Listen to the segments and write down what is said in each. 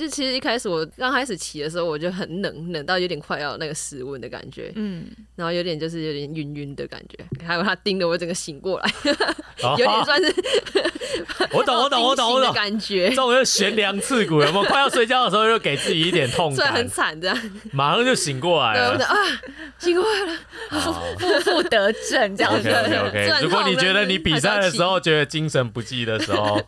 就其实一开始我刚开始骑的时候，我就很冷，冷到有点快要那个失温的感觉，嗯，然后有点就是有点晕晕的感觉，还有他盯着我整个醒过来，有点算是，我懂我懂我懂我懂感觉，这种就悬梁刺股，有没有？快要睡觉的时候就给自己一点痛 感，很惨这样，马上就醒过来了，啊，醒过来了，负负得正这样子。OK OK，如果你觉得你比赛的时候觉得精神不济的时候，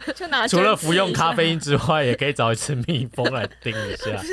除了服用咖啡因之外，也可以找一次蜜蜂来叮一下。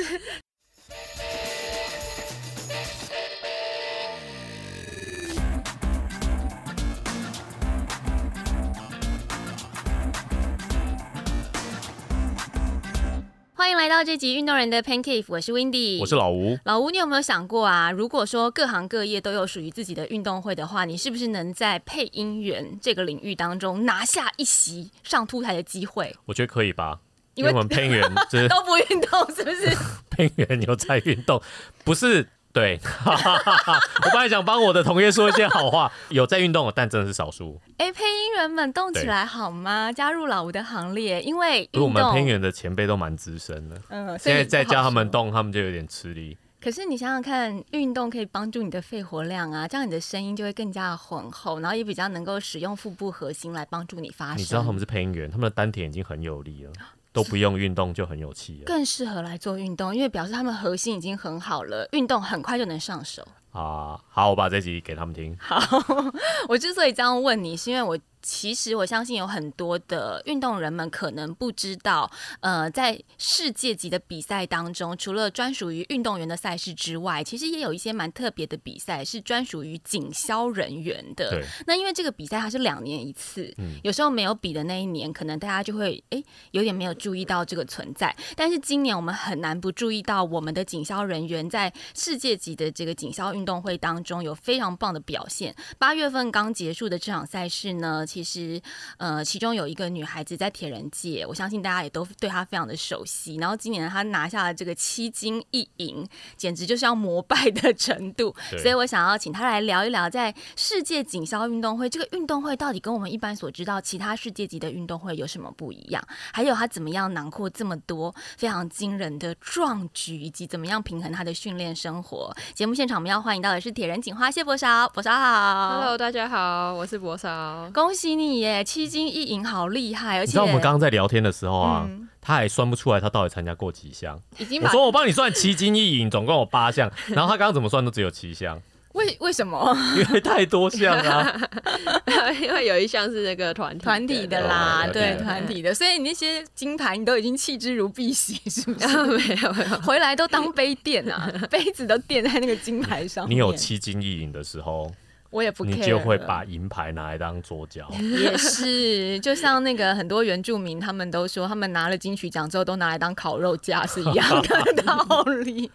欢迎来到这集运动人的 Pancake，我是 Windy，我是老吴。老吴，你有没有想过啊？如果说各行各业都有属于自己的运动会的话，你是不是能在配音员这个领域当中拿下一席上突台的机会？我觉得可以吧，因为我们配音员都不运动，是不是？配音员有在运动，不是？对，我本来想帮我的同业说一些好话，有在运动，但真的是少数。哎，配音员们动起来好吗？加入老吴的行列，因为我们配音员的前辈都蛮资深的，嗯，现在再叫他们动，他们就有点吃力。可是你想想看，运动可以帮助你的肺活量啊，这样你的声音就会更加的浑厚，然后也比较能够使用腹部核心来帮助你发声。你知道他们是配音员，他们的丹田已经很有力了。都不用运动就很有气，更适合来做运动，因为表示他们核心已经很好了，运动很快就能上手啊。好，我把这集给他们听。好，我之所以这样问你，是因为我。其实我相信有很多的运动人们可能不知道，呃，在世界级的比赛当中，除了专属于运动员的赛事之外，其实也有一些蛮特别的比赛是专属于警消人员的。那因为这个比赛它是两年一次，有时候没有比的那一年，可能大家就会哎有点没有注意到这个存在。但是今年我们很难不注意到我们的警消人员在世界级的这个警消运动会当中有非常棒的表现。八月份刚结束的这场赛事呢？其实，呃，其中有一个女孩子在铁人界，我相信大家也都对她非常的熟悉。然后今年她拿下了这个七金一银，简直就是要膜拜的程度。所以我想要请她来聊一聊，在世界锦销运动会这个运动会到底跟我们一般所知道其他世界级的运动会有什么不一样？还有她怎么样囊括这么多非常惊人的壮举，以及怎么样平衡她的训练生活？节目现场我们要欢迎到的是铁人警花谢博少，博少好，Hello，大家好，我是博少，恭喜。喜你耶，七金一银好厉害！而且你知道我们刚刚在聊天的时候啊，他还算不出来他到底参加过几项。已经我说我帮你算七金一银，总共有八项，然后他刚刚怎么算都只有七项。为为什么？因为太多项啊，因为有一项是那个团体团体的啦，对团体的，所以你那些金牌你都已经弃之如敝屣，是不是？没有没有，回来都当杯垫啊，杯子都垫在那个金牌上。你有七金一银的时候。我也不，你就会把银牌拿来当桌角。也是，就像那个很多原住民，他们都说，他们拿了金曲奖之后，都拿来当烤肉架是一样的 道理。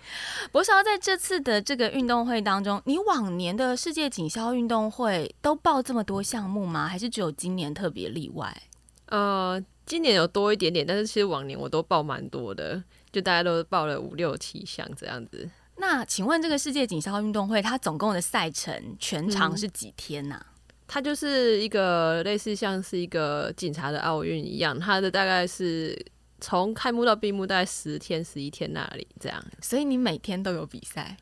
博少在这次的这个运动会当中，你往年的世界锦销运动会都报这么多项目吗？还是只有今年特别例外？呃，今年有多一点点，但是其实往年我都报蛮多的，就大家都报了五六七项这样子。那请问这个世界锦销运动会，它总共的赛程全长是几天呢？它就是一个类似像是一个警察的奥运一样，它的大概是从开幕到闭幕大概十天十一天那里这样。所以你每天都有比赛。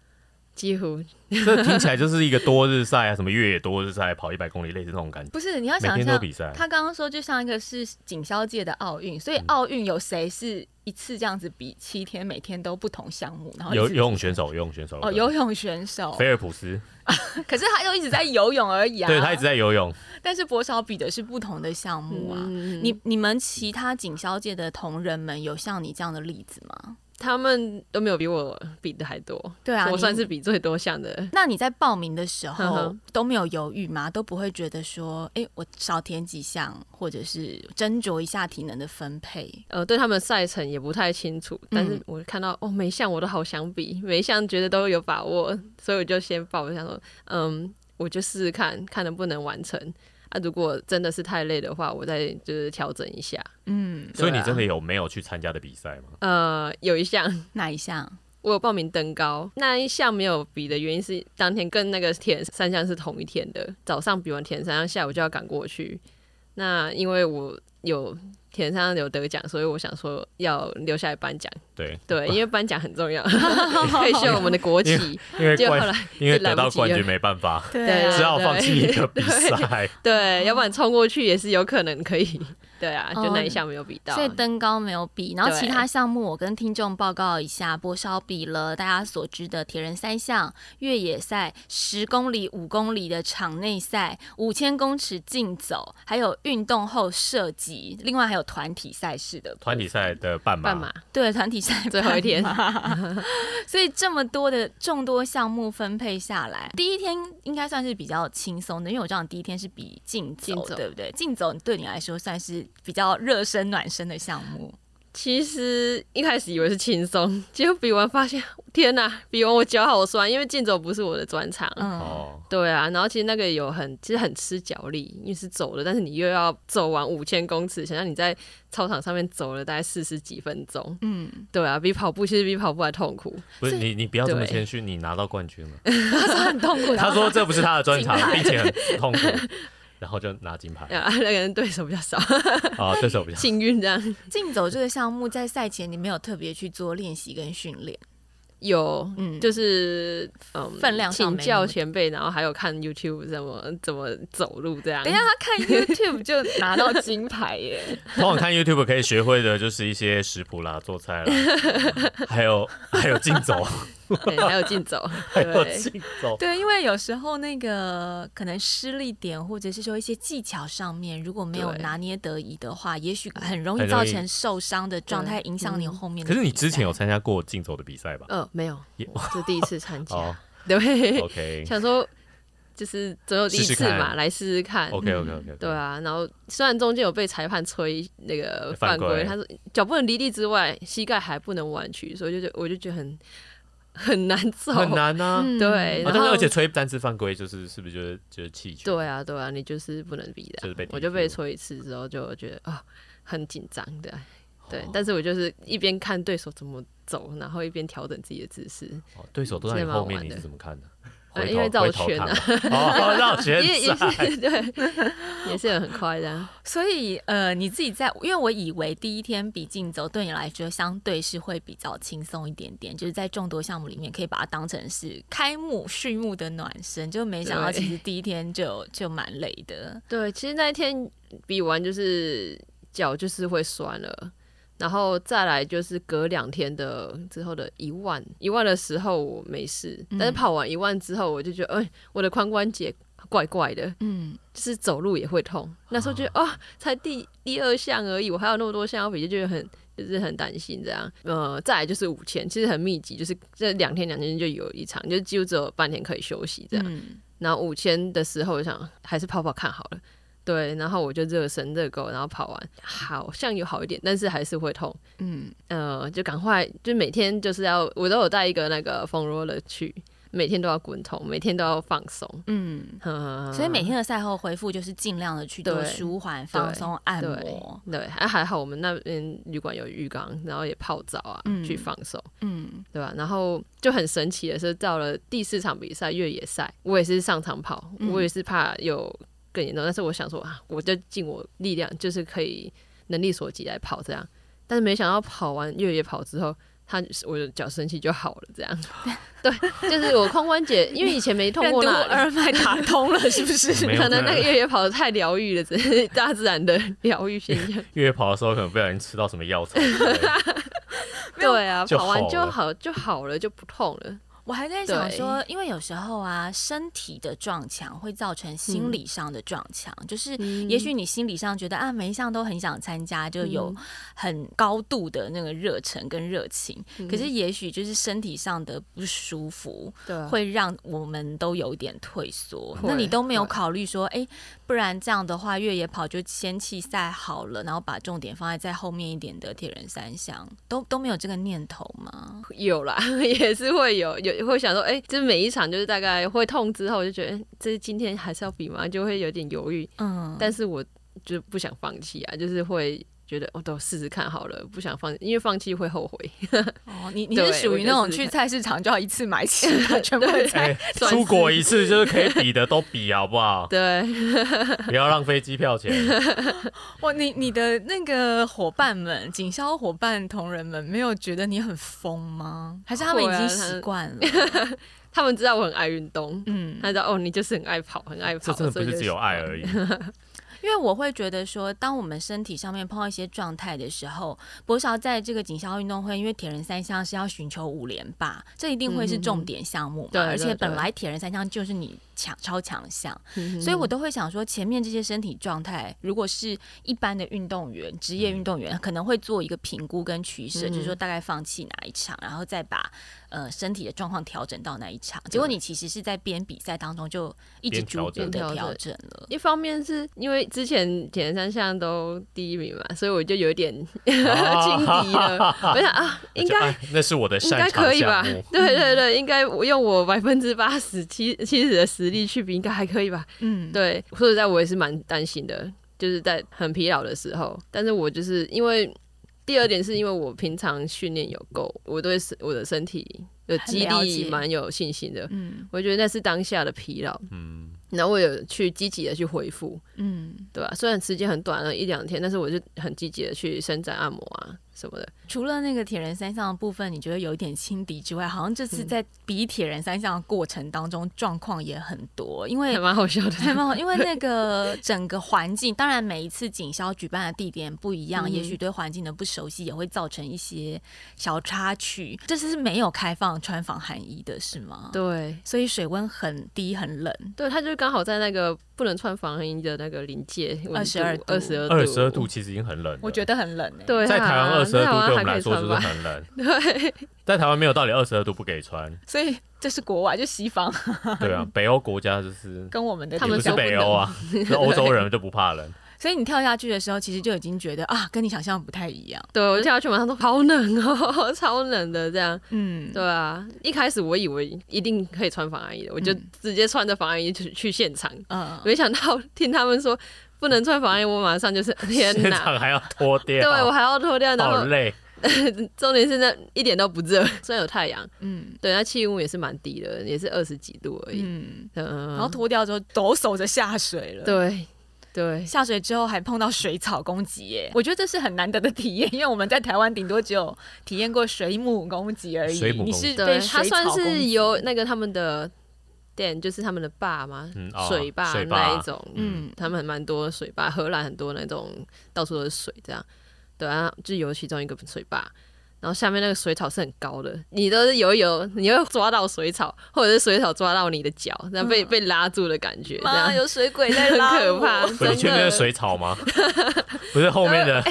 几乎，这听起来就是一个多日赛啊，什么越野多日赛，跑一百公里，类似那种感觉。不是，你要想一下，他刚刚说就像一个是锦销界的奥运，所以奥运有谁是一次这样子比七天，每天都不同项目？然后游游泳选手，游泳选手哦，游泳选手菲尔普斯，可是他又一直在游泳而已啊。对他一直在游泳，但是博少比的是不同的项目啊。你你们其他锦销界的同仁们有像你这样的例子吗？他们都没有比我比的还多，对啊，我算是比最多项的。那你在报名的时候都没有犹豫吗？都不会觉得说，哎，我少填几项，或者是斟酌一下体能的分配？呃，对他们赛程也不太清楚，但是我看到哦，每项我都好想比，每一项觉得都有把握，所以我就先报。我想说，嗯，我就试试看看能不能完成。啊，如果真的是太累的话，我再就是调整一下。嗯，所以你真的有没有去参加的比赛吗？呃，有一项，哪一项？我有报名登高，那一项没有比的原因是当天跟那个田三项是同一天的，早上比完田三项，下午就要赶过去。那因为我有。田上有得奖，所以我想说要留下来颁奖。对对，因为颁奖很重要，可以秀我们的国旗。因为后来因为得到冠军没办法，对，只好放弃一个比赛。对，要不然冲过去也是有可能可以。对啊，就那一项没有比到，所以登高没有比。然后其他项目，我跟听众报告一下：波烧比了大家所知的铁人三项、越野赛、十公里、五公里的场内赛、五千公尺竞走，还有运动后射击，另外还有团体赛事的。团体赛的半马，半马对团体赛最后一天。所以这么多的众多项目分配下来，第一天应该算是比较轻松的，因为我知道你第一天是比竞走，对不对？竞走对你来说算是。比较热身暖身的项目，其实一开始以为是轻松，结果比完发现，天哪！比完我脚好酸，因为竞走不是我的专长。哦，对啊，然后其实那个有很，其实很吃脚力，因为是走的，但是你又要走完五千公尺，想想你在操场上面走了大概四十几分钟。嗯，对啊，比跑步其实比跑步还痛苦。不是你，你不要这么谦虚，你拿到冠军了。他说很痛苦，他说这不是他的专长，并且很痛苦。然后就拿金牌，那个人对手比较少，啊，对手比较幸运这样。竞走这个项目在赛前你没有特别去做练习跟训练。有，嗯，就是嗯，分量请教前辈，然后还有看 YouTube 怎么怎么走路这样。等一下，他看 YouTube 就拿到金牌耶！通常看 YouTube 可以学会的就是一些食谱啦、做菜啦，还有还有竞走，还有竞走，还有竞走。对，因为有时候那个可能失力点，或者是说一些技巧上面，如果没有拿捏得宜的话，也许很容易造成受伤的状态，影响你后面。可是你之前有参加过竞走的比赛吧？呃。没有，是第一次参加，对，OK，想说就是总有第一次嘛，来试试看，OK，OK，OK，对啊。然后虽然中间有被裁判吹那个犯规，他说脚不能离地之外，膝盖还不能弯曲，所以就我就觉得很很难走，很难啊。对，但是而且吹单次犯规就是是不是就是就是气球？对啊，对啊，你就是不能比的，就是被我就被吹一次之后就觉得啊很紧张的。对，但是我就是一边看对手怎么走，然后一边调整自己的姿势。哦，对手都在后面，你是怎么看的？因为绕圈啊，哦，绕圈 也也是 对，也是很快的。所以呃，你自己在，因为我以为第一天比竞走对你来说相对是会比较轻松一点点，就是在众多项目里面可以把它当成是开幕序幕的暖身，就没想到其实第一天就就蛮累的。对，其实那一天比完就是脚就是会酸了。然后再来就是隔两天的之后的一万一万的时候我没事，但是跑完一万之后我就觉得，哎，我的髋关节怪怪的，嗯，就是走路也会痛。那时候觉得，哦，才第第二项而已，我还有那么多项要比，就觉得很就是很担心这样。呃，再来就是五千，其实很密集，就是这两天两天就有一场，就几乎只有半天可以休息这样。然后五千的时候，我想还是跑跑看好了。对，然后我就热身热够，然后跑完好像有好一点，但是还是会痛。嗯，呃，就赶快就每天就是要我都有带一个那个风 roller 去，每天都要滚筒，每天都要放松。嗯，所以每天的赛后恢复就是尽量的去做舒缓、放松、按摩。对，还还好我们那边旅馆有浴缸，然后也泡澡啊，去放松。嗯，对吧？然后就很神奇的是，到了第四场比赛越野赛，我也是上场跑，我也是怕有。更严重，但是我想说啊，我就尽我力量，就是可以能力所及来跑这样。但是没想到跑完越野跑之后，他我的脚神奇就好了，这样。对，就是我髋关节，因为以前没痛过 那二脉打通了，是不是？可能那个越野跑的太疗愈了，只是大自然的疗愈现象。越野跑的时候可能不小心吃到什么药材。对啊，跑完就好就好了，就不痛了。我还在想说，因为有时候啊，身体的撞墙会造成心理上的撞墙，就是也许你心理上觉得啊，每一项都很想参加，就有很高度的那个热忱跟热情，可是也许就是身体上的不舒服，对，会让我们都有点退缩。那你都没有考虑说，哎，不然这样的话，越野跑就先弃赛好了，然后把重点放在在后面一点的铁人三项，都都没有这个念头吗？有啦，也是会有有。会想说，哎，就是每一场就是大概会痛之后，就觉得这今天还是要比嘛，就会有点犹豫。嗯，但是我就不想放弃啊，就是会觉得我都试试看好了，不想放，因为放弃会后悔。哦，你你是属于那种去菜市场就要一次买齐 全部的菜，出国一次就是可以比的都比，好不好？对，不要浪费机票钱。哇，你你的那个伙伴们，警销伙伴同仁们，没有觉得你很疯吗？还是他们已经习惯了？他们知道我很爱运动，嗯，他知道哦，你就是很爱跑，很爱跑，这真的不是只有爱而已。因为我会觉得说，当我们身体上面碰到一些状态的时候，博少在这个锦销运动会，因为铁人三项是要寻求五连霸，这一定会是重点项目嘛。而且本来铁人三项就是你强超强项，所以我都会想说，前面这些身体状态，如果是一般的运动员、职业运动员，可能会做一个评估跟取舍，就是说大概放弃哪一场，然后再把呃身体的状况调整到哪一场。结果你其实是在边比赛当中就一直逐步的调整了。一方面是因为之前铁人三项都第一名嘛，所以我就有点 轻敌了。我想啊，应该那是我的应该可以吧？对对对，应该我用我百分之八十七七十的实力去比，应该还可以吧？嗯，对。说实在，我也是蛮担心的，就是在很疲劳的时候。但是我就是因为第二点，是因为我平常训练有够，我对我的身体的肌力蛮有信心的。嗯，我觉得那是当下的疲劳。嗯。然后我有去积极的去回复，嗯，对吧？虽然时间很短了一两天，但是我就很积极的去伸展按摩啊。什么的，除了那个铁人三项的部分，你觉得有一点轻敌之外，好像这次在比铁人三项的过程当中，状况也很多，因为还蛮好笑的，还蛮好，因为那 个整个环境，当然每一次锦销举办的地点不一样，也许对环境的不熟悉也会造成一些小插曲。这次是没有开放穿防寒衣的，是吗？对，所以水温很低，很冷。对，它就是刚好在那个不能穿防寒衣的那个临界，二十二二十二二十二度，其实已经很冷。我觉得很冷，对，在台湾二。二十二度对我们来说就是很冷，对，在台湾没有道理二十二度不给穿，所以这是国外就西方，对啊，北欧国家就是跟我们的他们是北欧啊，是欧洲人就不怕冷，所以你跳下去的时候，其实就已经觉得啊，跟你想象不太一样。对我跳下去马上都好冷哦，超冷的这样，嗯，对啊，一开始我以为一定可以穿防寒衣的，我就直接穿着防寒衣去去现场，嗯，没想到听他们说。不能穿防寒衣，我马上就是 天哪，还要脱掉，对我还要脱掉，好累。重点是那一点都不热，虽然有太阳，嗯，对，那气温也是蛮低的，也是二十几度而已。嗯，然后脱掉之后抖擞着下水了，对对，下水之后还碰到水草攻击，耶，我觉得这是很难得的体验，因为我们在台湾顶多只有体验过水母攻击而已。你是被水草算是有那个他们的。店就是他们的坝吗？水坝那一种，嗯，他们蛮多水坝，荷兰很多那种到处都是水，这样，对啊，就有其中一个水坝，然后下面那个水草是很高的，你都是游一游，你会抓到水草，或者是水草抓到你的脚，这样被被拉住的感觉，这样有水鬼 在拉，很可怕，真的水草吗？不是后面的，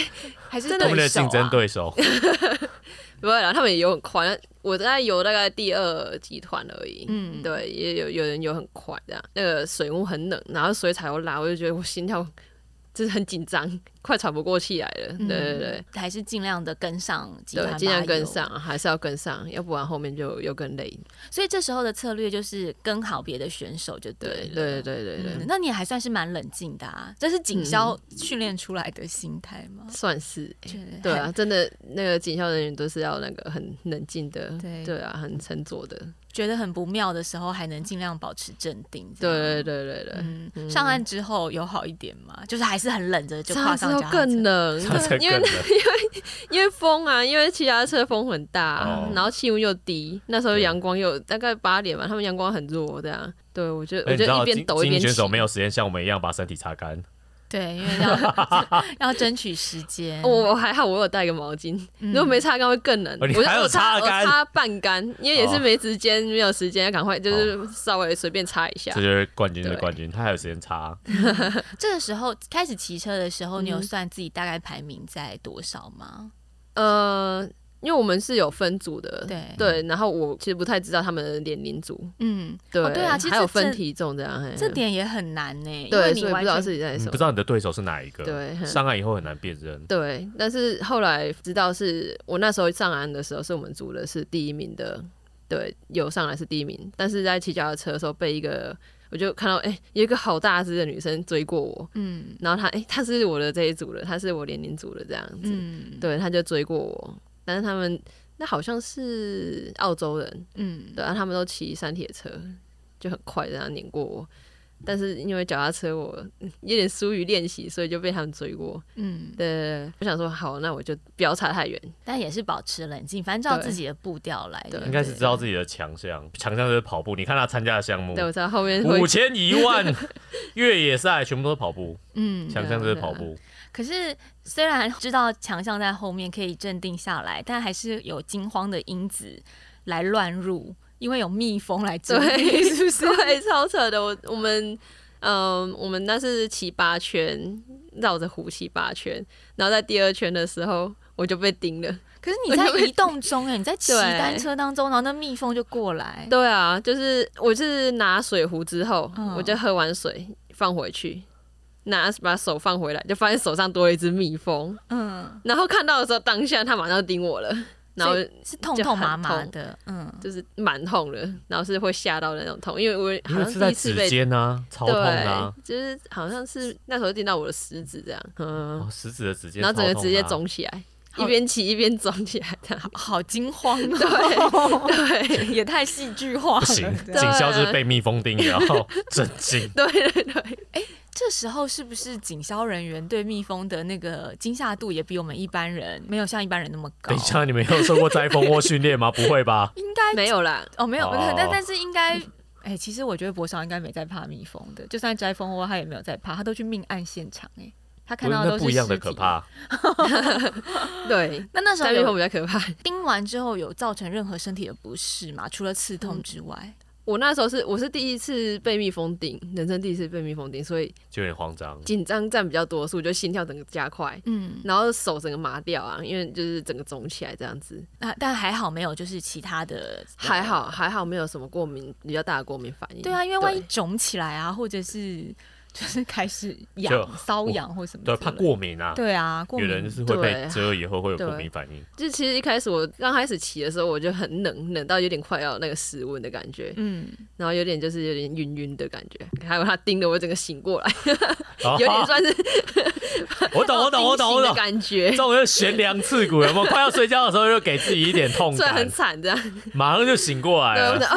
还是后面的竞争对手。不会啦，他们也游很快。我在游大概第二集团而已。嗯，对，也有有人游很快这样。那个水雾很冷，然后水草又拉，我就觉得我心跳。就是很紧张，快喘不过气来了。对对对，还是尽量的跟上，对，尽量跟上，还是要跟上，要不然后面就又更累。所以这时候的策略就是跟好别的选手就对了。对对对对，那你还算是蛮冷静的啊，这是警校训练出来的心态吗？算是，对啊，真的那个警校人员都是要那个很冷静的，对对啊，很沉着的。觉得很不妙的时候，还能尽量保持镇定。对对对对对，上岸之后有好一点吗？就是还是很冷着就跨上更冷，因 为因为因为风啊，因为其他车风很大，然后气温又低，那时候阳光又大概八点吧，他们阳光很弱，这样。对我觉得我觉得一边抖一边选手没有时间像我们一样把身体擦干。对，因为要 要争取时间。我还好，我有带个毛巾。如果没擦干会更冷。我还有擦干，擦半干，因为也是没时间，没有时间，赶快就是稍微随便擦一下。这就是冠军的冠军，他还有时间擦。这个时候开始骑车的时候，你有算自己大概排名在多少吗？呃。因为我们是有分组的，对。对，然后我其实不太知道他们的年龄组，嗯，对对啊，其实还有分体重这样，这点也很难呢，对，所以不知道自己在什么，不知道你的对手是哪一个，对，上岸以后很难辨认，对，但是后来知道是我那时候上岸的时候，是我们组的是第一名的，对，有上来是第一名，但是在骑脚踏车的时候被一个。我就看到哎，有一个好大只的女生追过我，嗯，然后她哎，她是我的这一组的，她是我年龄组的这样子，嗯，对，她就追过我，但是他们那好像是澳洲人，嗯，对啊，他们都骑山铁车，就很快这样碾过我。但是因为脚踏车我有点疏于练习，所以就被他们追过。嗯，对，我想说好，那我就不要差太远，但也是保持冷静，反正照自己的步调来。应该是知道自己的强项，强项就是跑步。你看他参加的项目，对我知道后面五千一万 越野赛全部都是跑步。嗯，强项就是跑步。可是虽然知道强项在后面可以镇定下来，但还是有惊慌的因子来乱入。因为有蜜蜂来追，是不是？对，超扯的。我我们，嗯，我们那是骑八圈，绕着湖骑八圈，然后在第二圈的时候，我就被叮了。可是你在移动中哎，你在骑单车当中，然后那蜜蜂就过来。对啊，就是我是拿水壶之后，我就喝完水放回去，拿把手放回来，就发现手上多了一只蜜蜂。嗯，然后看到的时候，当下它马上叮我了。然后是痛痛麻麻的，嗯，就是蛮痛的，然后是会吓到的那种痛，因为我好像第一次被尖啊，超痛啊，就是好像是那时候电到我的食指这样，嗯，食指的指尖，然后整个直接肿起来，一边骑一边肿起来，的好惊慌，对对，也太戏剧化了，不行，警校就是被蜜蜂叮，然后 震惊，对对对，哎。这时候是不是警消人员对蜜蜂的那个惊吓度也比我们一般人没有像一般人那么高？等一下，你们有受过摘蜂窝训练吗？不会吧？应该没有啦。哦，没有，但但是应该，哎，其实我觉得博少应该没在怕蜜蜂的，就算摘蜂窝，他也没有在怕，他都去命案现场，哎，他看到都是不一样的可怕。对，那那时候比较可怕。叮完之后有造成任何身体的不适吗？除了刺痛之外？我那时候是我是第一次被蜜蜂叮，人生第一次被蜜蜂叮，所以就有点慌张，紧张占比较多所以，就心跳整个加快，嗯，然后手整个麻掉啊，因为就是整个肿起来这样子。啊，但还好没有，就是其他的还好还好没有什么过敏比较大的过敏反应。对啊，因为万一肿起来啊，或者是。就是开始痒、瘙痒或什么，对，怕过敏啊。对啊，有人是会被蛰以后会有过敏反应。就其实一开始我刚开始骑的时候，我就很冷，冷到有点快要那个室温的感觉，嗯，然后有点就是有点晕晕的感觉，还有他叮的我整个醒过来，有点算是。我懂，我懂，我懂，我懂。感觉这种就悬梁刺骨，有没有？快要睡觉的时候，就给自己一点痛感，很惨这样，马上就醒过来了。啊，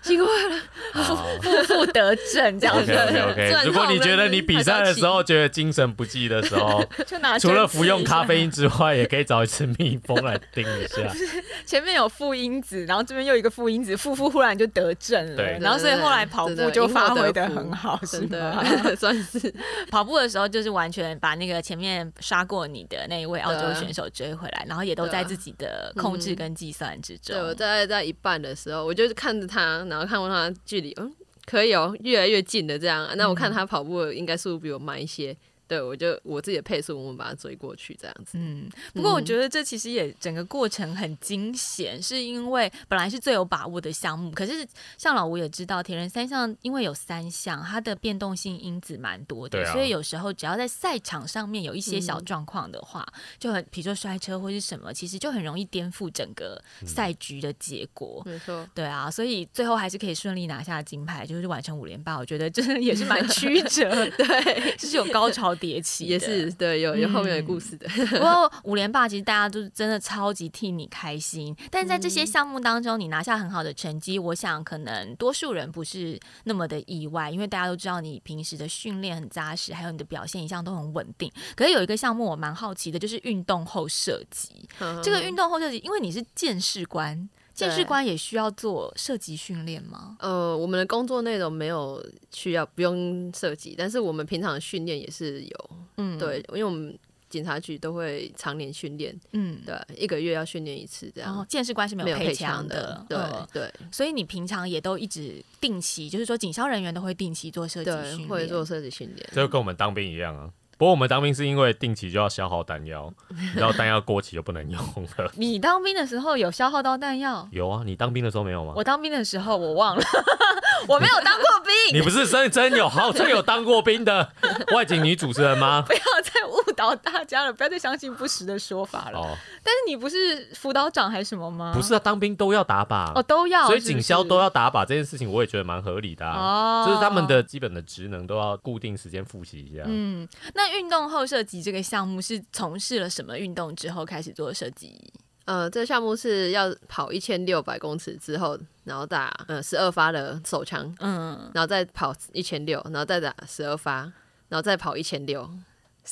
醒过来了，负负得正这样子。OK OK。如果你觉得你比赛的时候觉得精神不济的时候，除了服用咖啡因之外，也可以找一只蜜蜂来叮一下。前面有负因子，然后这边又一个负因子，负负忽然就得正了。对，然后所以后来跑步就发挥的很好，是的？算是跑步的时候就是完全把那个。前面杀过你的那一位澳洲选手追回来，然后也都在自己的控制跟计算之中。对，我在在一半的时候，我就是看着他，然后看过他距离，嗯，可以哦，越来越近的这样。那我看他跑步应该速度比我慢一些。对，我就我自己的配速，我们把它追过去这样子。嗯，不过我觉得这其实也整个过程很惊险，是因为本来是最有把握的项目，可是像老吴也知道，铁人三项因为有三项，它的变动性因子蛮多的，所以有时候只要在赛场上面有一些小状况的话，就很比如说摔车或是什么，其实就很容易颠覆整个赛局的结果。没错，对啊，所以最后还是可以顺利拿下金牌，就是完成五连霸。我觉得真的也是蛮曲折，对，就是有高潮。叠起也是对，有有后面的故事的。不过五连霸其实大家都是真的超级替你开心，但是在这些项目当中，你拿下很好的成绩，我想可能多数人不是那么的意外，因为大家都知道你平时的训练很扎实，还有你的表现一向都很稳定。可是有一个项目我蛮好奇的，就是运动后射击。这个运动后射击，因为你是见识官。见识官也需要做射击训练吗？呃，我们的工作内容没有需要不用射击，但是我们平常的训练也是有。嗯，对，因为我们警察局都会常年训练。嗯，对，一个月要训练一次这样。见识官是没有配枪的，对对。所以你平常也都一直定期，就是说警消人员都会定期做射击训练，会做射击训练，就跟我们当兵一样啊。不过我们当兵是因为定期就要消耗弹药，然后弹药过期就不能用了。你当兵的时候有消耗到弹药？有啊，你当兵的时候没有吗？我当兵的时候我忘了，我没有当过兵。你不是真真有好真有当过兵的 外景女主持人吗？不要再误导大家了，不要再相信不实的说法了。哦，但是你不是辅导长还是什么吗？不是啊，当兵都要打靶哦，都要。所以警消都要打靶这件事情，我也觉得蛮合理的啊。就是他们的基本的职能都要固定时间复习一下。嗯，那运动后设计这个项目是从事了什么运动之后开始做设计？呃，这个项目是要跑一千六百公尺之后，然后打呃十二发的手枪，嗯，然后再跑一千六，然后再打十二发，然后再跑一千六，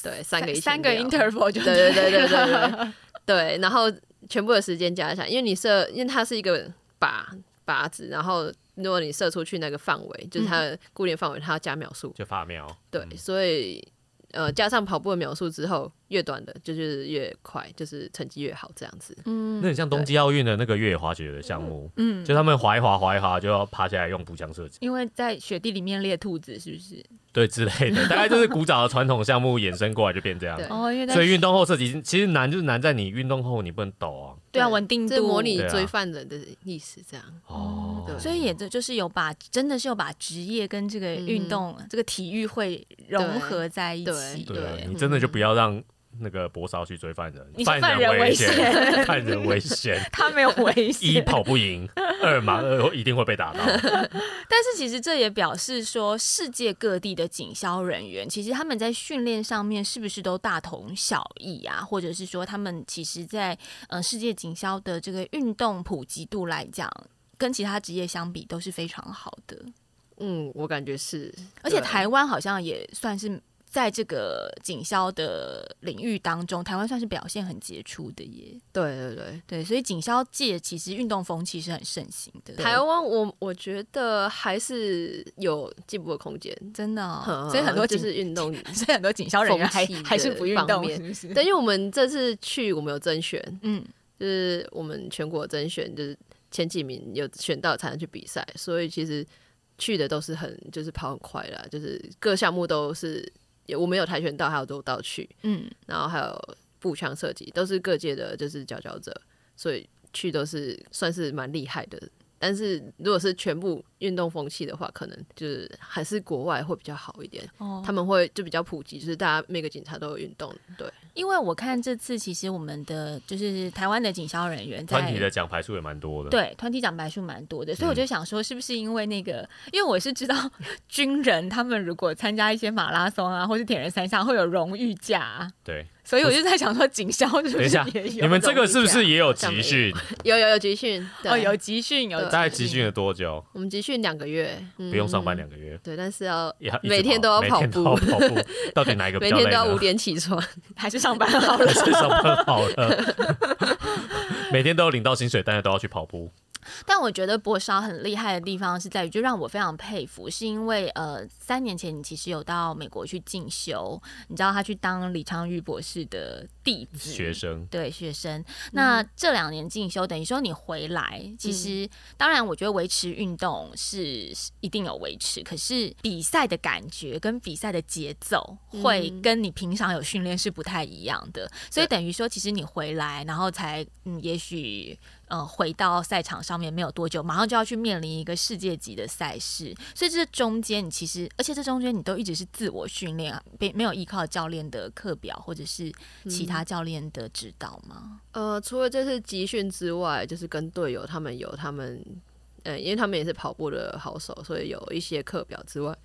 对，三个三个。interval 就对对对对对对，对，然后全部的时间加起来，因为你射，因为它是一个靶靶子，然后如果你射出去那个范围，就是它的固定范围，它要加秒数，就发秒，对，所以。呃，加上跑步的秒数之后，越短的就是越快，就是成绩越好这样子。嗯，那很像冬季奥运的那个越野滑雪的项目，嗯，就他们滑一滑滑一滑就要爬起来用步枪射击，因为在雪地里面猎兔子，是不是？对，之类的，大概就是古早的传统项目衍生过来就变这样。哦，所以运动后射击其实难，就是难在你运动后你不能抖啊。对啊，稳定度，模拟追犯人的意思这样。哦，所以也就就是有把，真的是有把职业跟这个运动、这个体育会融合在一起。对，你真的就不要让。那个博少去追犯人，犯人危险，犯人危险，他没有危险。一跑不赢，二马二一定会被打到。但是其实这也表示说，世界各地的警消人员，其实他们在训练上面是不是都大同小异啊？或者是说，他们其实，在呃世界警消的这个运动普及度来讲，跟其他职业相比都是非常好的。嗯，我感觉是，而且台湾好像也算是。在这个警消的领域当中，台湾算是表现很杰出的耶。对对对对，所以警消界其实运动风气是很盛行的。台湾我我觉得还是有进步的空间，真的。所以很多就是运动，所以很多警消人员还还是不运动，是不是？对，因为我们这次去，我们有甄选，嗯，就是我们全国甄选，就是前几名有选到才能去比赛，所以其实去的都是很就是跑很快啦，就是各项目都是。我们有跆拳道，还有柔道去，嗯，然后还有步枪射击，都是各界的，就是佼佼者，所以去都是算是蛮厉害的。但是如果是全部运动风气的话，可能就是还是国外会比较好一点。哦，他们会就比较普及，就是大家每个警察都有运动。对，因为我看这次其实我们的就是台湾的警消人员，团体的奖牌数也蛮多的。对，团体奖牌数蛮多的，所以我就想说，是不是因为那个？因为我是知道 军人他们如果参加一些马拉松啊，或是铁人三项，会有荣誉假。对。所以我就在想说，警校是不是也有？你们这个是不是也有集训？有有有集训哦，有集训有。大概集训了多久？我们集训两个月，不用上班两个月。对，但是要每天都要跑步。跑 步到底哪一个？每天都要五点起床，还是上班好了？上班好了。每天都要领到薪水，但是都要去跑步。但我觉得博少很厉害的地方是在于，就让我非常佩服，是因为呃，三年前你其实有到美国去进修，你知道他去当李昌钰博士的弟子学生，对学生。那这两年进修，等于说你回来，其实当然我觉得维持运动是一定有维持，可是比赛的感觉跟比赛的节奏会跟你平常有训练是不太一样的，所以等于说其实你回来，然后才嗯，也许。呃，回到赛场上面没有多久，马上就要去面临一个世界级的赛事，所以这中间你其实，而且这中间你都一直是自我训练啊，没没有依靠教练的课表或者是其他教练的指导吗？呃，除了这次集训之外，就是跟队友他们有他们，呃，因为他们也是跑步的好手，所以有一些课表之外。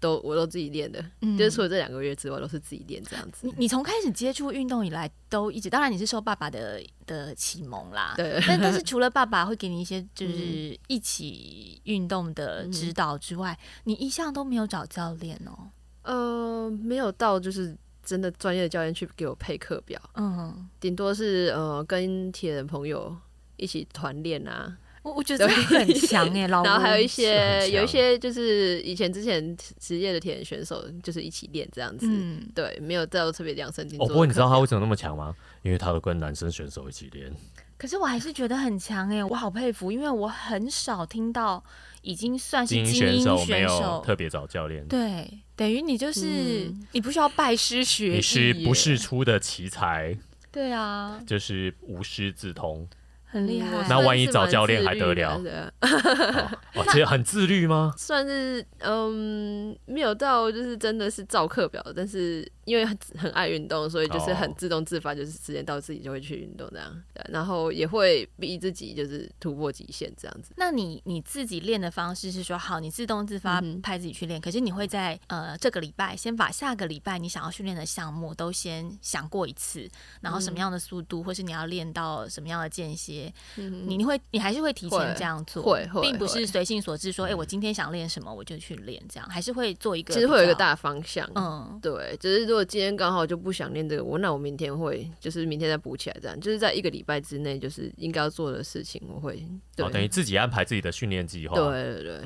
都我都自己练的，就是除了这两个月之外，都是自己练这样子。你你从开始接触运动以来，都一直当然你是受爸爸的的启蒙啦，对。但但是除了爸爸会给你一些就是一起运动的指导之外，你一向都没有找教练哦。呃，没有到就是真的专业的教练去给我配课表，嗯，顶多是呃跟铁人朋友一起团练啊。我我觉得很 强哎，然后还有一些有一些就是以前之前职业的铁人选手，就是一起练这样子。嗯，对，没有到特别量身定做。不过你知道他为什么那么强吗？因为他都跟男生选手一起练。可是我还是觉得很强哎，我好佩服，因为我很少听到已经算是精英选手没有特别找教练。对，等于你就是你不需要拜师学艺，你是不世出的奇才。对啊，就是无师自通。很厉害。那万一找教练还得了？哦，其实很自律吗？算是嗯，没有到就是真的是照课表，但是。因为很很爱运动，所以就是很自动自发，就是时间到自己就会去运动这样。对，然后也会逼自己就是突破极限这样子。那你你自己练的方式是说，好，你自动自发派自己去练，可是你会在呃这个礼拜先把下个礼拜你想要训练的项目都先想过一次，然后什么样的速度，或是你要练到什么样的间歇，你你会你还是会提前这样做，会，并不是随性所致，说哎我今天想练什么我就去练，这样还是会做一个，其实会有一个大方向，嗯，对，只是说。我今天刚好就不想练这个，我那我明天会就是明天再补起来，这样就是在一个礼拜之内，就是应该要做的事情，我会哦，等于自己安排自己的训练计划。对对对，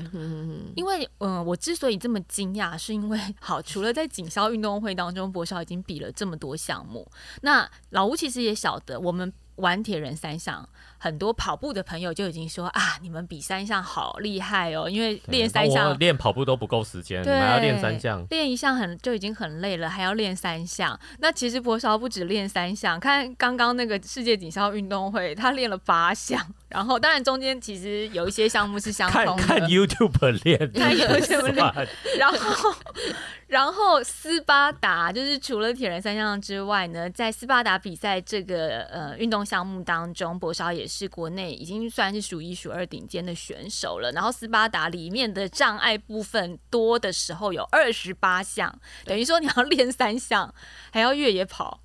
因为嗯，我之所以这么惊讶，是因为好，除了在锦销运动会当中，博少已经比了这么多项目，那老吴其实也晓得我们。玩铁人三项，很多跑步的朋友就已经说啊，你们比三项好厉害哦，因为练三项练跑步都不够时间，你们要练三项，练一项很就已经很累了，还要练三项。那其实博少不止练三项，看刚刚那个世界锦标运动会，他练了八项。然后当然中间其实有一些项目是相通的，看 YouTube 练，看 YouTube 练。然后然后斯巴达就是除了铁人三项之外呢，在斯巴达比赛这个呃运动。项目当中，博少也是国内已经算是数一数二顶尖的选手了。然后斯巴达里面的障碍部分多的时候有二十八项，等于说你要练三项，还要越野跑，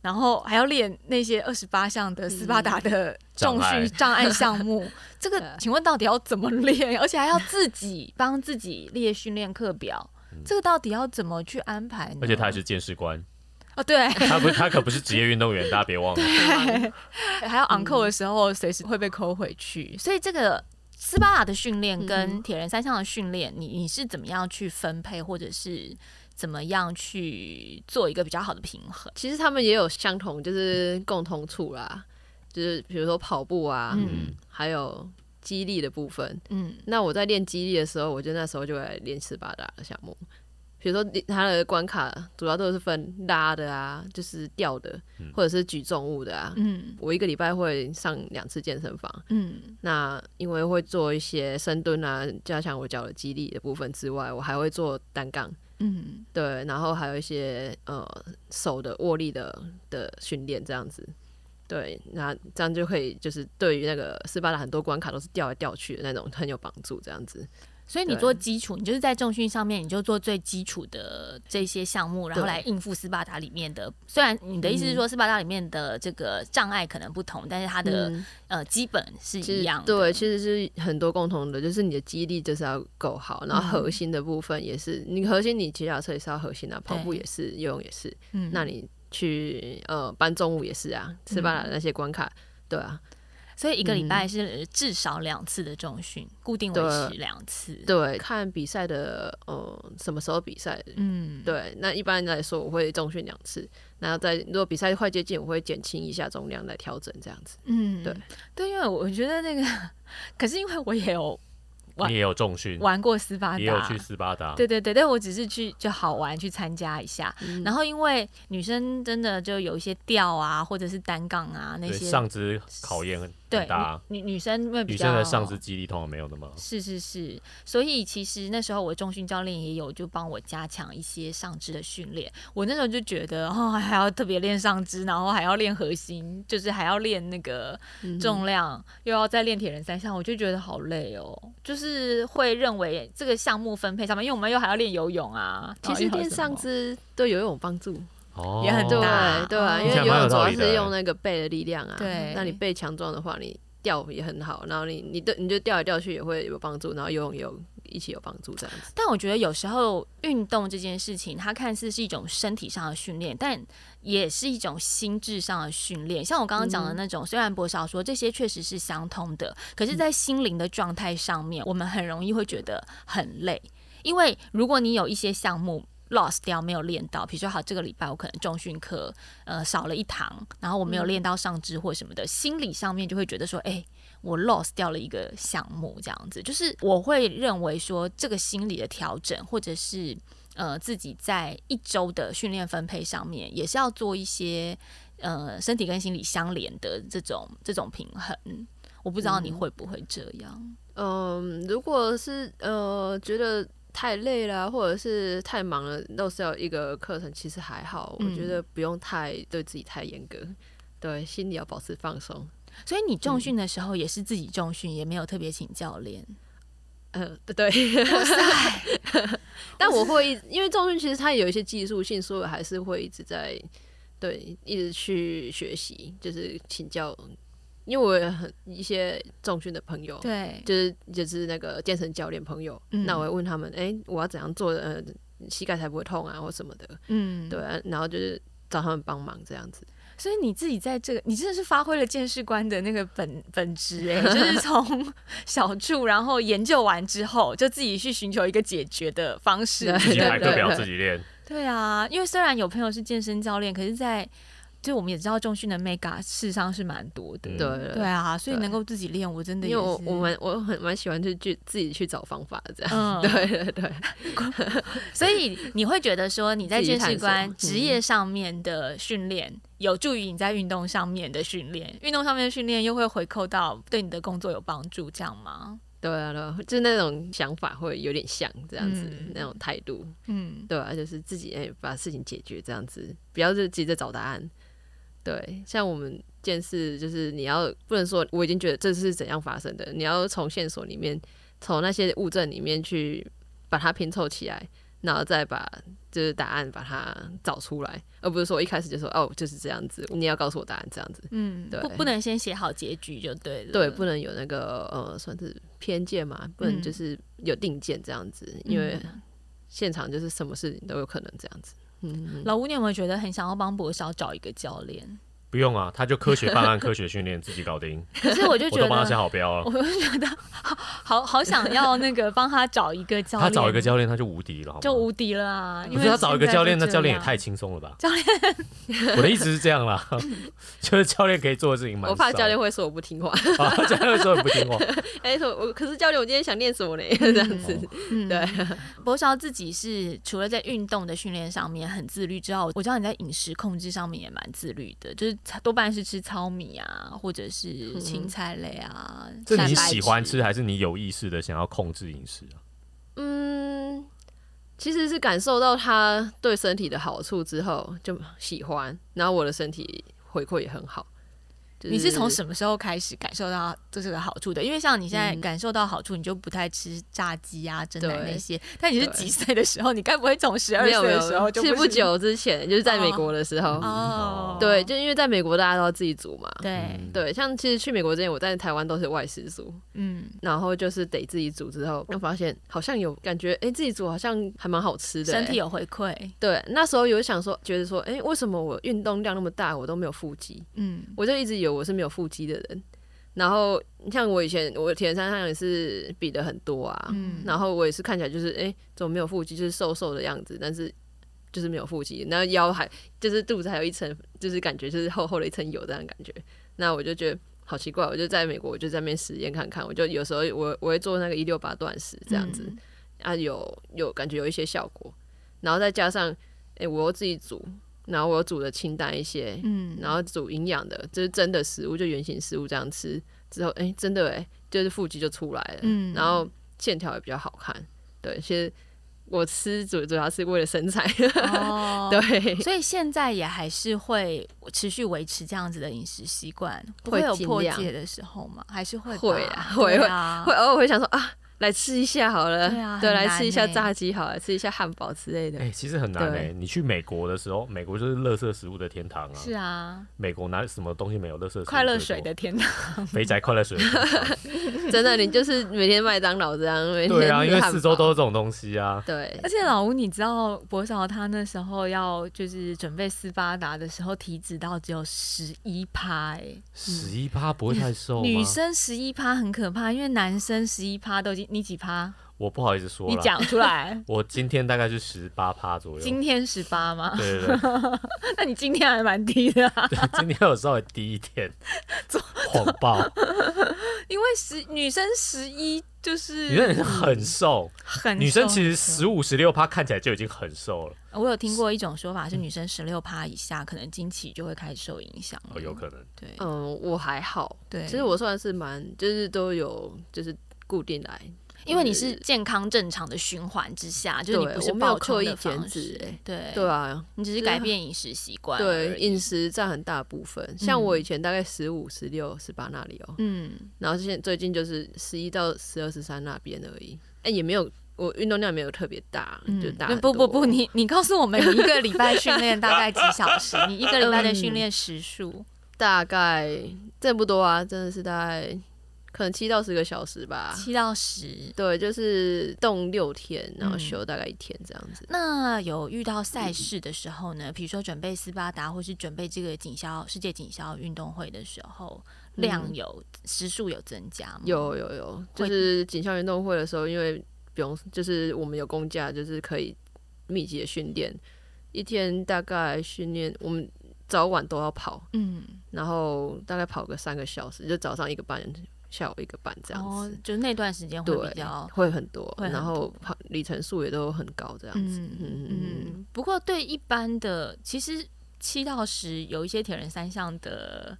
然后还要练那些二十八项的斯巴达的重训障碍项目。这个请问到底要怎么练？而且还要自己 帮自己列训练课表，这个到底要怎么去安排呢？而且他还是监视官。哦，对，他不，他可不是职业运动员，大家别忘了。还有 on call 的时候，随时会被扣回去。所以这个斯巴达的训练跟铁人三项的训练，你你是怎么样去分配，或者是怎么样去做一个比较好的平衡？其实他们也有相同，就是共同处啦，就是比如说跑步啊，嗯，还有肌力的部分，嗯。那我在练肌力的时候，我就那时候就来练斯巴达的项目。比如说，它的关卡主要都是分拉的啊，就是吊的，或者是举重物的啊。嗯，我一个礼拜会上两次健身房。嗯，那因为会做一些深蹲啊，加强我脚的肌力的部分之外，我还会做单杠。嗯，对，然后还有一些呃手的握力的的训练，这样子。对，那这样就可以，就是对于那个斯巴达很多关卡都是吊来吊去的那种，很有帮助。这样子。所以你做基础，你就是在重训上面，你就做最基础的这些项目，然后来应付斯巴达里面的。虽然你的意思是说斯巴达里面的这个障碍可能不同，但是它的呃基本是一样。对，其实是很多共同的，就是你的肌力就是要够好，然后核心的部分也是，你核心你骑脚车也是要核心啊，跑步也是，游泳也是。嗯，那你去呃搬重物也是啊，斯巴达那些关卡，对啊。所以一个礼拜是至少两次的重训，固定维持两次。对，看比赛的呃什么时候比赛，嗯，对。那一般来说我会重训两次，然后在如果比赛快接近，我会减轻一下重量来调整这样子。嗯，对，对，因为我觉得那个，可是因为我也有。你也有重训，玩过斯巴达，也有去斯巴达。对对对，但我只是去就好玩去参加一下。然后因为女生真的就有一些吊啊，或者是单杠啊那些上肢考验很大。女女生因为女生的上肢肌力通常没有那么。是是是，所以其实那时候我重训教练也有就帮我加强一些上肢的训练。我那时候就觉得哦，还要特别练上肢，然后还要练核心，就是还要练那个重量，又要再练铁人三项，我就觉得好累哦，就是。是会认为这个项目分配上面，因为我们又还要练游泳啊。其实练上肢对游泳帮助哦也很大，对啊，因为游泳主要是用那个背的力量啊。对，那你背强壮的话，你吊也很好。然后你你的你就吊来吊去也会有帮助，然后游泳有一起有帮助这样子。但我觉得有时候运动这件事情，它看似是一种身体上的训练，但也是一种心智上的训练，像我刚刚讲的那种，虽然博少说这些确实是相通的，可是，在心灵的状态上面，我们很容易会觉得很累，因为如果你有一些项目 lost 掉没有练到，比如说好这个礼拜我可能重训课呃少了一堂，然后我没有练到上肢或什么的，心理上面就会觉得说，哎，我 lost 掉了一个项目，这样子，就是我会认为说这个心理的调整或者是。呃，自己在一周的训练分配上面，也是要做一些呃身体跟心理相连的这种这种平衡。我不知道你会不会这样。嗯，如果是呃觉得太累了，或者是太忙了，都是要一个课程，其实还好。我觉得不用太对自己太严格，对心里要保持放松。所以你重训的时候也是自己重训，也没有特别请教练。嗯，对。但我会，因为重训其实它有一些技术性，所以我还是会一直在对一直去学习，就是请教。因为我有很一些重训的朋友，对，就是就是那个健身教练朋友，那我会问他们，哎，我要怎样做，呃，膝盖才不会痛啊，或什么的，嗯，对，然后就是找他们帮忙这样子。所以你自己在这个，你真的是发挥了见识官的那个本本质，哎，就是从 小处，然后研究完之后，就自己去寻求一个解决的方式，自己买课表自己练。对啊，因为虽然有朋友是健身教练，可是，在就我们也知道重训的 mega 事实上是蛮多的，对对啊，所以能够自己练，我真的因为我我们我很蛮喜欢去去自己去找方法这样，对对对。所以你会觉得说你在健身观职业上面的训练有助于你在运动上面的训练，运动上面的训练又会回扣到对你的工作有帮助，这样吗？对啊，对，就是那种想法会有点像这样子，那种态度，嗯，对啊，就是自己哎把事情解决这样子，不要就急着找答案。对，像我们件事，就是你要不能说我已经觉得这是怎样发生的，你要从线索里面，从那些物证里面去把它拼凑起来，然后再把就是答案把它找出来，而不是说一开始就说哦就是这样子，你要告诉我答案这样子。嗯，对，不不能先写好结局就对了。对，不能有那个呃算是偏见嘛，不能就是有定见这样子，因为现场就是什么事情都有可能这样子。老吴，你有没有觉得很想要帮博少找一个教练？不用啊，他就科学办案、科学训练，自己搞定。可是我就觉得，我都帮他写好标了。我就觉得好好好想要那个帮他找一个教练。他找一个教练，他就无敌了，就无敌了啊！可是他找一个教练，那教练也太轻松了吧？教练，我的意思是这样啦，就是教练可以做的事情蛮。我怕教练会说我不听话。教练会说我不听话。哎，说我可是教练，我今天想练什么呢？这样子。对，博少自己是除了在运动的训练上面很自律之外，我知道你在饮食控制上面也蛮自律的，就是多半是吃。糙米啊，或者是青菜类啊，这你喜欢吃还是你有意识的想要控制饮食啊？嗯，其实是感受到它对身体的好处之后就喜欢，然后我的身体回馈也很好。你是从什么时候开始感受到这是个好处的？因为像你现在感受到好处，你就不太吃炸鸡啊、蒸奶那些。但你是几岁的时候？你该不会从十二岁的时候就？其实不久之前，就是在美国的时候。哦。对，就因为在美国大家都要自己煮嘛。对。对，像其实去美国之前，我在台湾都是外食族。嗯。然后就是得自己煮之后，又发现好像有感觉，哎，自己煮好像还蛮好吃的，身体有回馈。对，那时候有想说，觉得说，哎，为什么我运动量那么大，我都没有腹肌？嗯。我就一直以为我是没有腹肌的。人，然后像我以前，我铁人三项也是比的很多啊，嗯，然后我也是看起来就是，哎，怎么没有腹肌，就是瘦瘦的样子，但是就是没有腹肌，然后腰还就是肚子还有一层，就是感觉就是厚厚的一层油这样感觉，那我就觉得好奇怪，我就在美国，我就在那边实验看看，我就有时候我我会做那个一六八断食这样子，啊，有有感觉有一些效果，然后再加上，哎，我又自己煮。然后我煮的清淡一些，嗯，然后煮营养的，就是真的食物，就原形食物这样吃之后，哎，真的哎，就是腹肌就出来了，嗯，然后线条也比较好看，对，其实我吃主主要是为了身材，哦，对，所以现在也还是会持续维持这样子的饮食习惯，不会有破戒的时候吗？还是会会啊，会会会偶尔会想说啊。来吃一下好了，对，来吃一下炸鸡好了，吃一下汉堡之类的。哎，其实很难哎。你去美国的时候，美国就是乐色食物的天堂啊。是啊，美国哪什么东西没有乐色？快乐水的天堂，肥宅快乐水。真的，你就是每天麦当劳这样，每天对啊，因为四周都是这种东西啊。对，而且老吴，你知道博少他那时候要就是准备斯巴达的时候，体脂到只有十一趴，哎，十一趴不会太瘦女生十一趴很可怕，因为男生十一趴都已经。你几趴？我不好意思说，你讲出来。我今天大概是十八趴左右。今天十八吗？对对对。那你今天还蛮低的。对，今天有稍微低一点。谎报。因为十女生十一就是女生很瘦，很女生其实十五十六趴看起来就已经很瘦了。我有听过一种说法是，女生十六趴以下，可能经期就会开始受影响。哦，有可能。对，嗯，我还好。对，其实我算是蛮，就是都有，就是固定来。因为你是健康正常的循环之下，就是你不是没有刻意减脂，哎，对对啊，你只是改变饮食习惯，对，饮食占很大部分。像我以前大概十五、十六、十八那里哦，嗯，然后现最近就是十一到十二、十三那边而已，哎，也没有，我运动量没有特别大，就大。不不不，你你告诉我们，你一个礼拜训练大概几小时？你一个礼拜的训练时数大概这不多啊，真的是大概。可能七到十个小时吧，七到十，对，就是动六天，然后休大概一天这样子。那有遇到赛事的时候呢？比如说准备斯巴达，或是准备这个锦销世界锦销运动会的时候，量有时数有增加吗？有有有，就是锦销运动会的时候，因为不用，就是我们有公假，就是可以密集的训练，一天大概训练我们早晚都要跑，嗯，然后大概跑个三个小时，就早上一个半。下午一个半这样子，就那段时间会比较会很多，然后跑里程数也都很高这样子。嗯嗯。不过对一般的，其实七到十有一些铁人三项的。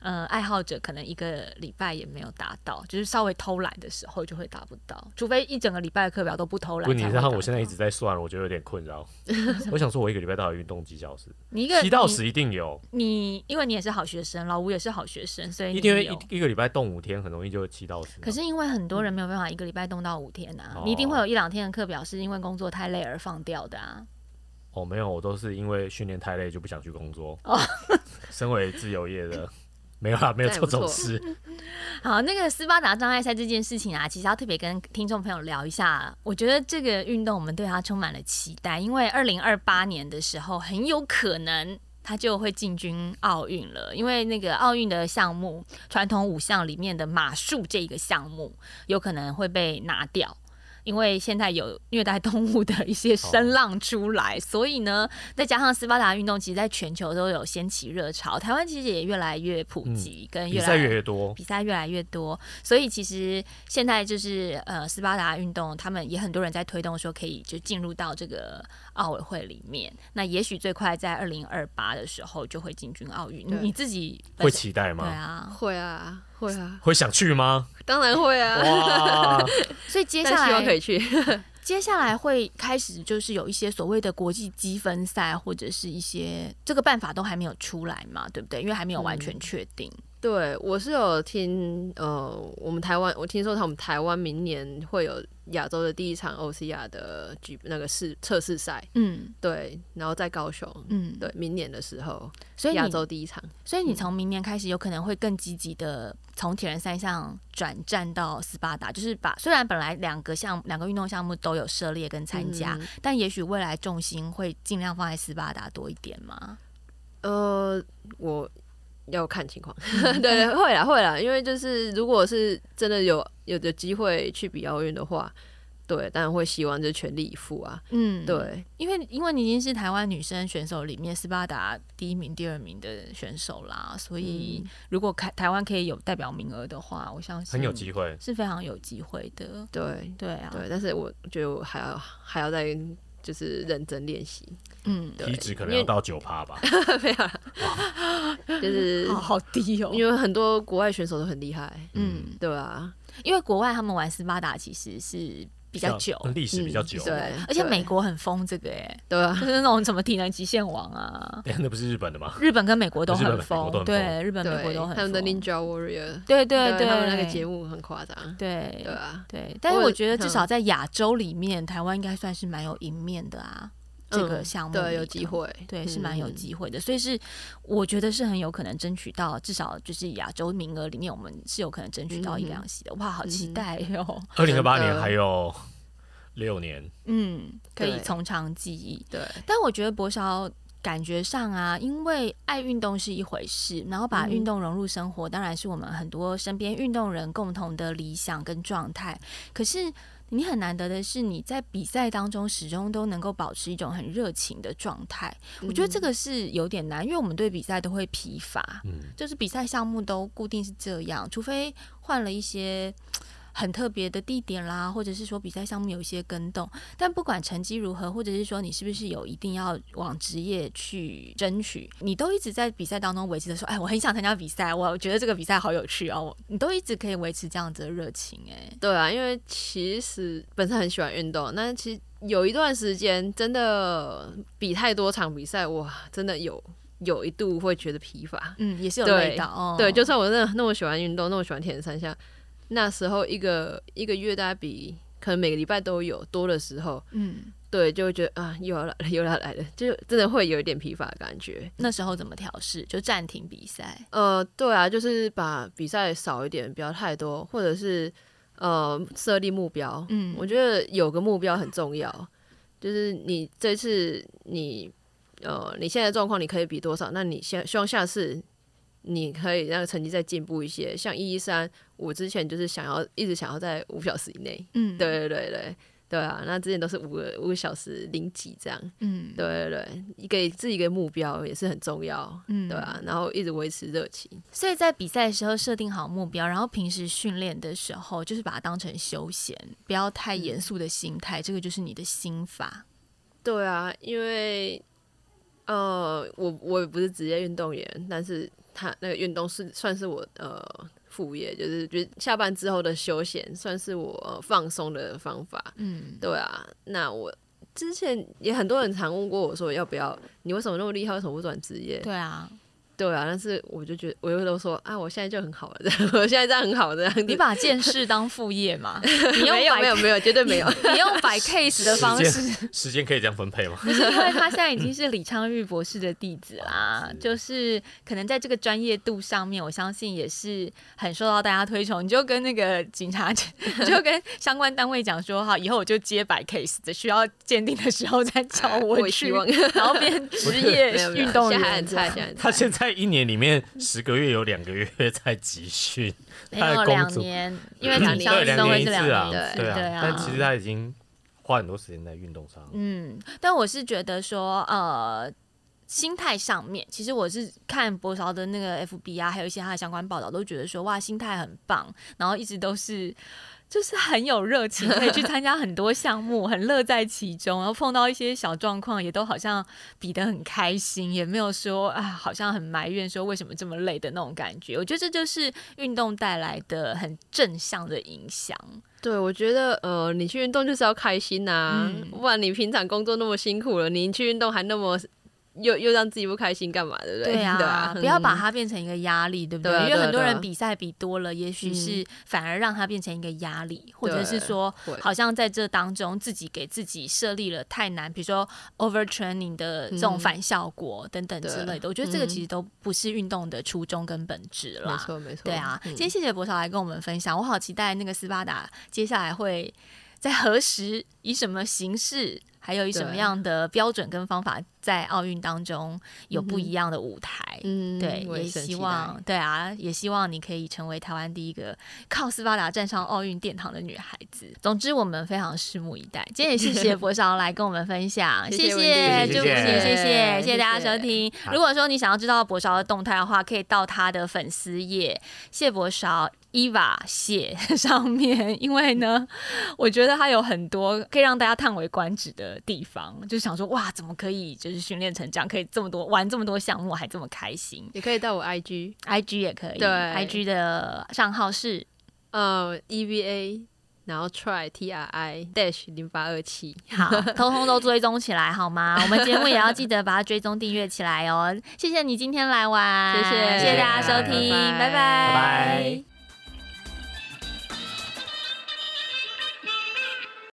呃，爱好者可能一个礼拜也没有达到，就是稍微偷懒的时候就会达不到，除非一整个礼拜的课表都不偷懒。不，你知道我现在一直在算，我觉得有点困扰。我想说，我一个礼拜到底运动几小时？你一个七到十一定有。你因为你也是好学生，老吴也是好学生，所以一定会一一个礼拜动五天，很容易就七到十。可是因为很多人没有办法一个礼拜动到五天啊，你一定会有一两天的课表是因为工作太累而放掉的啊。哦，没有，我都是因为训练太累就不想去工作。哦，身为自由业的。没有啦，没有做这种事。好，那个斯巴达障碍赛这件事情啊，其实要特别跟听众朋友聊一下。我觉得这个运动我们对它充满了期待，因为二零二八年的时候很有可能它就会进军奥运了。因为那个奥运的项目传统五项里面的马术这个项目有可能会被拿掉。因为现在有虐待动物的一些声浪出来，所以呢，再加上斯巴达运动，其实在全球都有掀起热潮，台湾其实也越来越普及，跟比赛越来越多，比赛越来越多，所以其实现在就是呃，斯巴达运动，他们也很多人在推动说可以就进入到这个奥委会里面，那也许最快在二零二八的时候就会进军奥运，你自己会期待吗？对啊，会啊。会啊，会想去吗？当然会啊！哇，所以接下来希望可以去。接下来会开始就是有一些所谓的国际积分赛，或者是一些这个办法都还没有出来嘛，对不对？因为还没有完全确定。对，我是有听，呃，我们台湾，我听说他们台湾明年会有亚洲的第一场欧西亚的举那个试测试赛，嗯，对，然后在高雄，嗯，对，明年的时候，所以亚洲第一场，所以你从明年开始有可能会更积极的从铁人三项转战到斯巴达，就是把虽然本来两个项两个运动项目都有涉猎跟参加，但也许未来重心会尽量放在斯巴达多一点嘛？呃，我。要看情况，对 对，会啦会啦，因为就是如果是真的有有的机会去比奥运的话，对，当然会希望就全力以赴啊。嗯，对，因为因为你已经是台湾女生选手里面斯巴达第一名、第二名的选手啦，所以如果台台湾可以有代表名额的话，我相信很有机会，是非常有机会的。对对啊，对，但是我觉得还要还要再就是认真练习。嗯，体脂可能要到九趴吧，没有，就是好低哦。因为很多国外选手都很厉害，嗯，对啊？因为国外他们玩斯巴达其实是比较久，历史比较久，对。而且美国很疯这个，哎，对啊，就是那种什么体能极限王啊，那不是日本的吗？日本跟美国都很疯，对，日本、美国都很。他们的 Ninja Warrior，对对对，他们那个节目很夸张，对对啊，对。但是我觉得至少在亚洲里面，台湾应该算是蛮有赢面的啊。这个项目对有机会，对是蛮有机会的，所以是我觉得是很有可能争取到至少就是亚洲名额里面，我们是有可能争取到一两席的。哇，好期待哟！二零二八年还有六年，嗯，可以从长计议。对，但我觉得博少感觉上啊，因为爱运动是一回事，然后把运动融入生活，当然是我们很多身边运动人共同的理想跟状态。可是。你很难得的是你在比赛当中始终都能够保持一种很热情的状态。我觉得这个是有点难，因为我们对比赛都会疲乏，嗯，就是比赛项目都固定是这样，除非换了一些。很特别的地点啦，或者是说比赛项目有一些跟动，但不管成绩如何，或者是说你是不是有一定要往职业去争取，你都一直在比赛当中维持着说，哎，我很想参加比赛，我觉得这个比赛好有趣哦，你都一直可以维持这样子的热情，哎，对啊，因为其实本身很喜欢运动，那其实有一段时间真的比太多场比赛，哇，真的有有一度会觉得疲乏，嗯，也是有味道，哦，对，就算我真的那么喜欢运动，那么喜欢田三项。那时候一个一个月大概比可能每个礼拜都有多的时候，嗯，对，就会觉得啊又要来了 又要来了，就真的会有一点疲乏的感觉。那时候怎么调试？就暂停比赛？呃，对啊，就是把比赛少一点，不要太多，或者是呃设立目标。嗯，我觉得有个目标很重要，就是你这次你呃你现在状况你可以比多少？那你希希望下次。你可以让成绩再进步一些，像一一三，我之前就是想要一直想要在五小时以内，嗯，对对对对。对啊，那之前都是五个五个小时零几这样，嗯，对对对，给自己一个目标也是很重要，嗯，对啊，然后一直维持热情，所以在比赛的时候设定好目标，然后平时训练的时候就是把它当成休闲，不要太严肃的心态，这个就是你的心法，对啊，因为呃，我我也不是职业运动员，但是。他那个运动是算是我呃副业，就是觉得下班之后的休闲，算是我放松的方法。嗯，对啊。那我之前也很多人常问过我说，要不要你为什么那么厉害，为什么不转职业？对啊。对啊，但是我就觉得，我又都说啊，我现在就很好了，我现在这样很好的。你把剑士当副业嘛？你用没有没有 没有，绝对没有。你用摆 case 的方式，时间可以这样分配吗？不是，因为他现在已经是李昌钰博士的弟子啦，就是可能在这个专业度上面，我相信也是很受到大家推崇。你就跟那个警察，就跟相关单位讲说哈，以后我就接摆 case 的，需要鉴定的时候再找我去，然后变职业运动员。他现在。一年里面十个月有两个月在集训，没有两年，因为两年对两年一次啊，对啊。但其实他已经花很多时间在运动上。嗯，但我是觉得说，呃，心态上面，其实我是看博潮的那个 FB 啊，还有一些他的相关报道，都觉得说，哇，心态很棒，然后一直都是。就是很有热情，可以去参加很多项目，很乐在其中。然后碰到一些小状况，也都好像比得很开心，也没有说啊，好像很埋怨说为什么这么累的那种感觉。我觉得这就是运动带来的很正向的影响。对，我觉得呃，你去运动就是要开心呐，不然你平常工作那么辛苦了，你去运动还那么。又又让自己不开心干嘛？对不对？对啊，不要把它变成一个压力，对不对？因为很多人比赛比多了，也许是反而让它变成一个压力，或者是说，好像在这当中自己给自己设立了太难，比如说 overtraining 的这种反效果等等之类的。我觉得这个其实都不是运动的初衷跟本质了。没错，没错。对啊，今天谢谢博少来跟我们分享，我好期待那个斯巴达接下来会在何时以什么形式。还有以什么样的标准跟方法在奥运当中有不一样的舞台？嗯，对，也希望对啊，也希望你可以成为台湾第一个靠斯巴达站上奥运殿堂的女孩子。总之，我们非常拭目以待。今天也谢谢博少来跟我们分享，谢谢，祝福你，谢谢，谢谢大家收听。如果说你想要知道博少的动态的话，可以到他的粉丝页谢博少。伊娃写上面，因为呢，我觉得他有很多可以让大家叹为观止的地方，就想说哇，怎么可以就是训练成这样，可以这么多玩这么多项目还这么开心？也可以到我 IG，IG 也可以，对，IG 的账号是呃 EVA。然后 try T R I dash 零八二七，好，通通都追踪起来好吗？我们节目也要记得把它追踪订阅起来哦。谢谢你今天来玩，谢谢，谢谢大家收听拜，拜拜。